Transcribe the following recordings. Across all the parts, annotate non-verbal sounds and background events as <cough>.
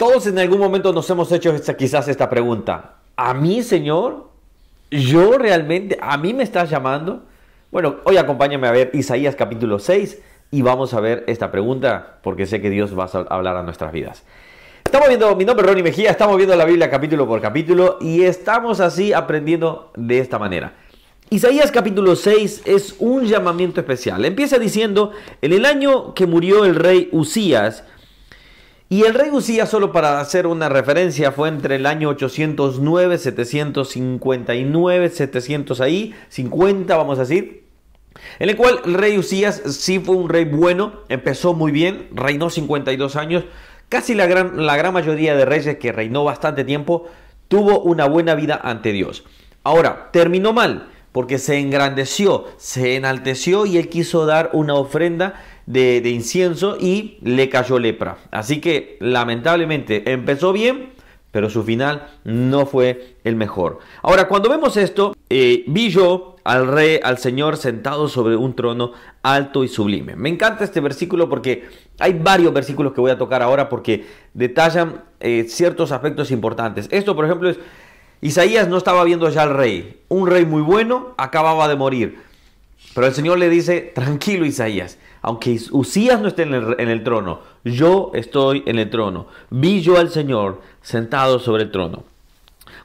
Todos en algún momento nos hemos hecho esta, quizás esta pregunta. ¿A mí, Señor? ¿Yo realmente? ¿A mí me estás llamando? Bueno, hoy acompáñame a ver Isaías capítulo 6 y vamos a ver esta pregunta porque sé que Dios va a hablar a nuestras vidas. Estamos viendo, mi nombre es Ronnie Mejía, estamos viendo la Biblia capítulo por capítulo y estamos así aprendiendo de esta manera. Isaías capítulo 6 es un llamamiento especial. Empieza diciendo, en el año que murió el rey Usías, y el rey Usías, solo para hacer una referencia, fue entre el año 809, 759, 700 ahí, 50 vamos a decir, en el cual el rey Usías sí fue un rey bueno, empezó muy bien, reinó 52 años, casi la gran, la gran mayoría de reyes que reinó bastante tiempo, tuvo una buena vida ante Dios. Ahora, terminó mal porque se engrandeció, se enalteció y él quiso dar una ofrenda de, incienso y le cayó lepra. Así que lamentablemente empezó bien, pero su final no fue el mejor. Ahora, cuando vemos esto, eh, vi yo al rey, al Señor sentado sobre un trono alto y sublime. Me encanta este versículo porque hay varios versículos que voy a tocar ahora porque detallan eh, ciertos aspectos importantes. Esto, por ejemplo, es Isaías no estaba viendo ya al rey. Un rey muy bueno acababa de morir. Pero el Señor le dice, tranquilo Isaías, aunque Usías no esté en el, trono, yo estoy en el trono. Vi yo al Señor sentado sobre el trono.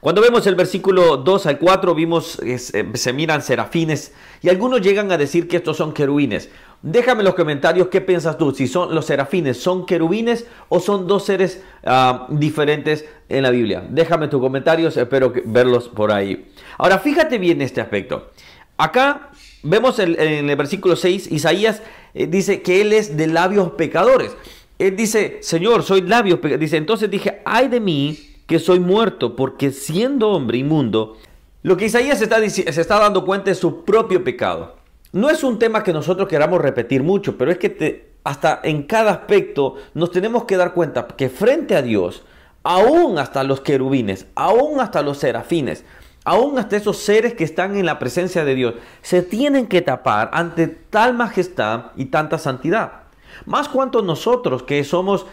Cuando vemos el versículo 2 al 4, vimos que eh, se miran serafines y algunos llegan a decir que estos son querubines. Déjame en los comentarios qué piensas tú, si son los serafines, son querubines o son dos seres ah, diferentes en la Biblia. Déjame tus comentarios, espero verlos por ahí. Ahora, fíjate bien este aspecto. Acá vemos en el versículo 6, Isaías eh, dice que él es de labios pecadores. Él dice, Señor, soy labios pecadores. Dice, entonces dije, ay de mí que soy muerto, porque siendo hombre inmundo, lo que Isaías está, se está dando cuenta es su propio pecado. No es un tema que nosotros queramos repetir mucho, pero es que hasta en cada aspecto nos tenemos que dar cuenta que frente a Dios, aún hasta los querubines, aún hasta los serafines, aún hasta esos seres que están en la presencia de Dios, se tienen que tapar ante tal majestad y tanta santidad. Más cuanto nosotros que somos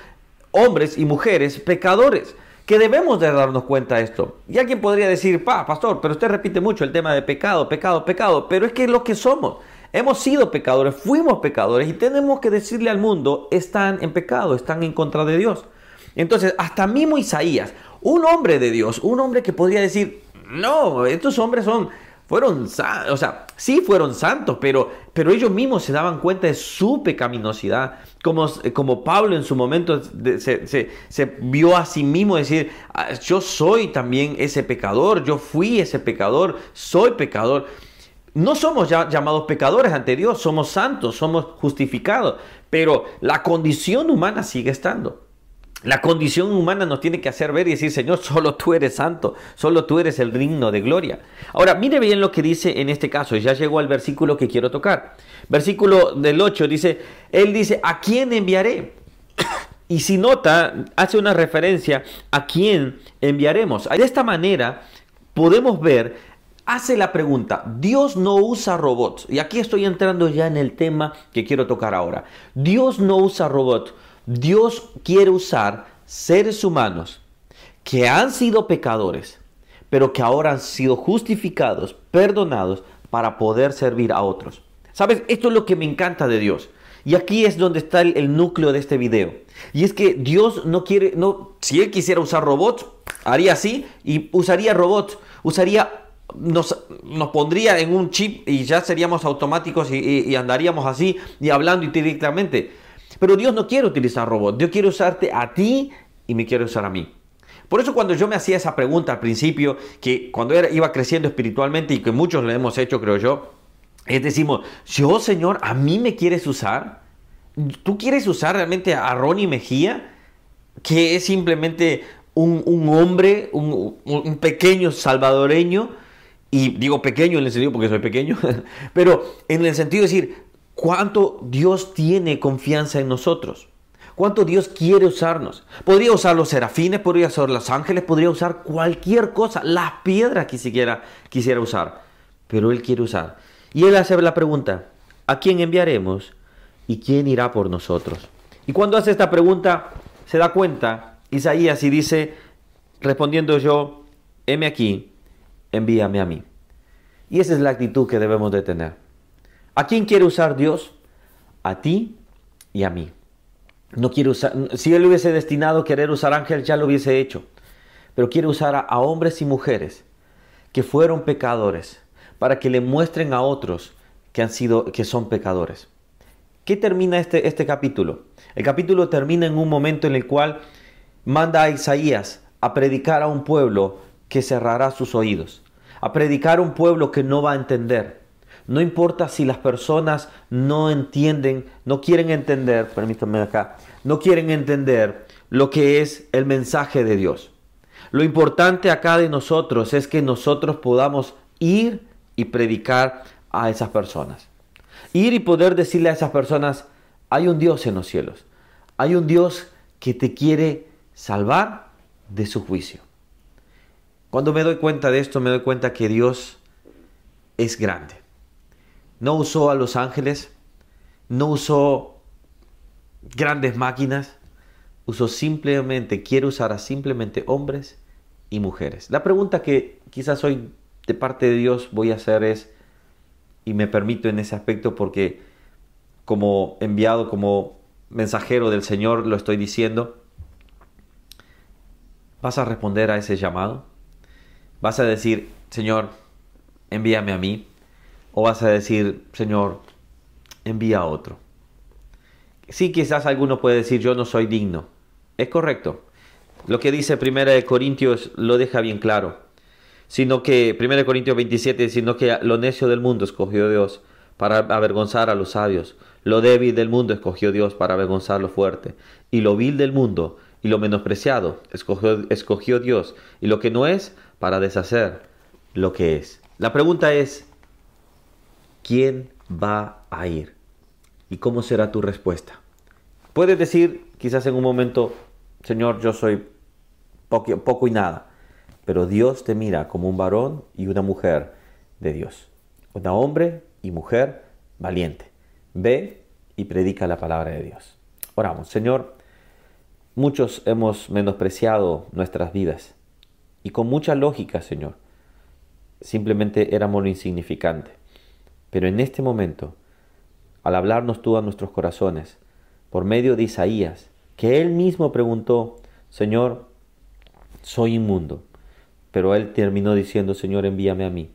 hombres y mujeres pecadores, que debemos de darnos cuenta de esto. Y alguien podría decir, pa, pastor, pero usted repite mucho el tema de pecado, pecado, pecado, pero es que lo que somos. Hemos sido pecadores, fuimos pecadores y tenemos que decirle al mundo, están en pecado, están en contra de Dios. Entonces, hasta mismo Isaías, un hombre de Dios, un hombre que podría decir, no, estos hombres fueron, o sea, sí fueron santos, pero, pero ellos mismos se daban cuenta de su pecaminosidad. Como, como Pablo en su momento se, se vio a sí mismo decir, ah, yo soy también ese pecador, yo fui ese pecador, soy pecador. No somos ya llamados pecadores ante Dios, somos santos, somos justificados, pero la condición humana sigue estando. La condición humana nos tiene que hacer ver y decir, Señor, solo tú eres santo, solo tú eres el digno de gloria. Ahora, mire bien lo que dice en este caso, ya llegó al versículo que quiero tocar. Versículo del 8 dice, Él dice, ¿a quién enviaré? Y si nota, hace una referencia a quién enviaremos. De esta manera podemos ver hace la pregunta, Dios no usa robots. Y aquí estoy entrando ya en el tema que quiero tocar ahora. Dios no usa robots. Dios quiere usar seres humanos que han sido pecadores, pero que ahora han sido justificados, perdonados, para poder servir a otros. ¿Sabes? Esto es lo que me encanta de Dios. Y aquí es donde está el, núcleo de este video. Y es que Dios no quiere, no, si Él quisiera usar robots, haría así y usaría robots, usaría nos, nos, pondría en un chip y ya seríamos automáticos y, andaríamos así y hablando directamente. Pero Dios no quiere utilizar robots, Dios quiere usarte a ti y me quiere usar a mí. Por eso cuando yo me hacía esa pregunta al principio, que cuando era, iba creciendo espiritualmente y que muchos le hemos hecho, creo yo, es decimos, yo Señor, ¿a mí me quieres usar? ¿Tú quieres usar realmente a Ronnie Mejía? Que es simplemente un, hombre, un, un pequeño salvadoreño, y digo pequeño en el sentido porque soy pequeño, <laughs> pero en el sentido de decir, cuánto Dios tiene confianza en nosotros. Cuánto Dios quiere usarnos. Podría usar los serafines, podría usar los ángeles, podría usar cualquier cosa, las piedras que siquiera quisiera usar. Pero Él quiere usar. Y Él hace la pregunta, ¿a quién enviaremos y quién irá por nosotros? Y cuando hace esta pregunta, se da cuenta Isaías y dice, respondiendo yo, heme aquí, envíame a mí. Y esa es la actitud que debemos de tener. ¿A quién quiere usar Dios? A ti y a mí. No quiere usar, si él hubiese destinado querer usar ángeles, ya lo hubiese hecho. Pero quiere usar a, hombres y mujeres que fueron pecadores para que le muestren a otros que han sido, que son pecadores. ¿Qué termina este, este capítulo? El capítulo termina en un momento en el cual manda a Isaías a predicar a un pueblo que cerrará sus oídos, a predicar a un pueblo que no va a entender. No importa si las personas no entienden, no quieren entender, permítanme acá, no quieren entender lo que es el mensaje de Dios. Lo importante acá de nosotros es que nosotros podamos ir y predicar a esas personas. Ir y poder decirle a esas personas, hay un Dios en los cielos, hay un Dios que te quiere salvar de su juicio. Cuando me doy cuenta de esto, me doy cuenta que Dios es grande. No usó a los ángeles, no usó grandes máquinas, usó simplemente, quiere usar a simplemente hombres y mujeres. La pregunta que quizás hoy de parte de Dios voy a hacer es, y me permito en ese aspecto porque como enviado, como mensajero del Señor lo estoy diciendo, ¿vas a responder a ese llamado? ¿Vas a decir, Señor, envíame a mí? ¿O vas a decir, Señor, envía a otro? Sí, quizás alguno puede decir, yo no soy digno. Es correcto. Lo que dice 1 Corintios lo deja bien claro sino que, 1 Corintios 27, sino que lo necio del mundo escogió Dios para avergonzar a los sabios, lo débil del mundo escogió Dios para avergonzar lo fuerte, y lo vil del mundo y lo menospreciado escogió, escogió Dios, y lo que no es para deshacer lo que es. La pregunta es, ¿quién va a ir? ¿Y cómo será tu respuesta? Puedes decir, quizás en un momento, Señor, yo soy poco, y nada pero Dios te mira como un varón y una mujer de Dios. Un hombre y mujer valiente. Ve y predica la palabra de Dios. Oramos, Señor, muchos hemos menospreciado nuestras vidas y con mucha lógica, Señor. Simplemente éramos lo insignificante. Pero en este momento, al hablarnos tú a nuestros corazones, por medio de Isaías, que él mismo preguntó, Señor, soy inmundo, pero él terminó diciendo, Señor, envíame a mí.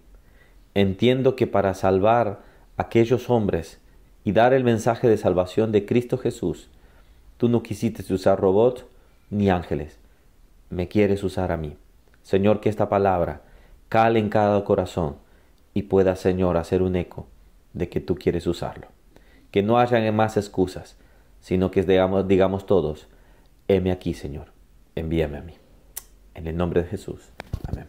Entiendo que para salvar a aquellos hombres y dar el mensaje de salvación de Cristo Jesús, tú no quisiste usar robots ni ángeles. Me quieres usar a mí. Señor, que esta palabra cale en cada corazón y pueda, Señor, hacer un eco de que tú quieres usarlo. Que no haya más excusas, sino que digamos, digamos todos, heme aquí, Señor, envíame a mí. En el nombre de Jesús. Amén.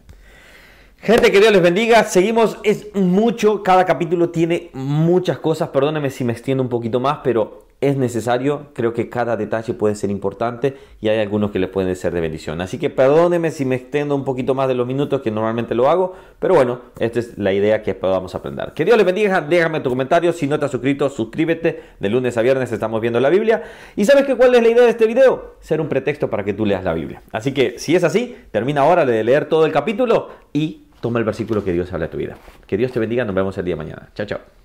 Gente, que Dios les bendiga. Seguimos, es mucho, cada capítulo tiene muchas cosas. Perdónenme si me extiendo un poquito más, pero es necesario. Creo que cada detalle puede ser importante y hay algunos que les pueden ser de bendición. Así que perdónenme si me extiendo un poquito más de los minutos que normalmente lo hago, pero bueno, esta es la idea que podamos aprender. Que Dios les bendiga. Déjame tu comentario. Si no te has suscrito, suscríbete. De lunes a viernes estamos viendo la Biblia. ¿Y sabes que cuál es la idea de este video? Ser un pretexto para que tú leas la Biblia. Así que si es así, termina ahora de leer todo el capítulo y toma el versículo que Dios habla a tu vida. Que Dios te bendiga. Nos vemos el día de mañana. Chao, chao.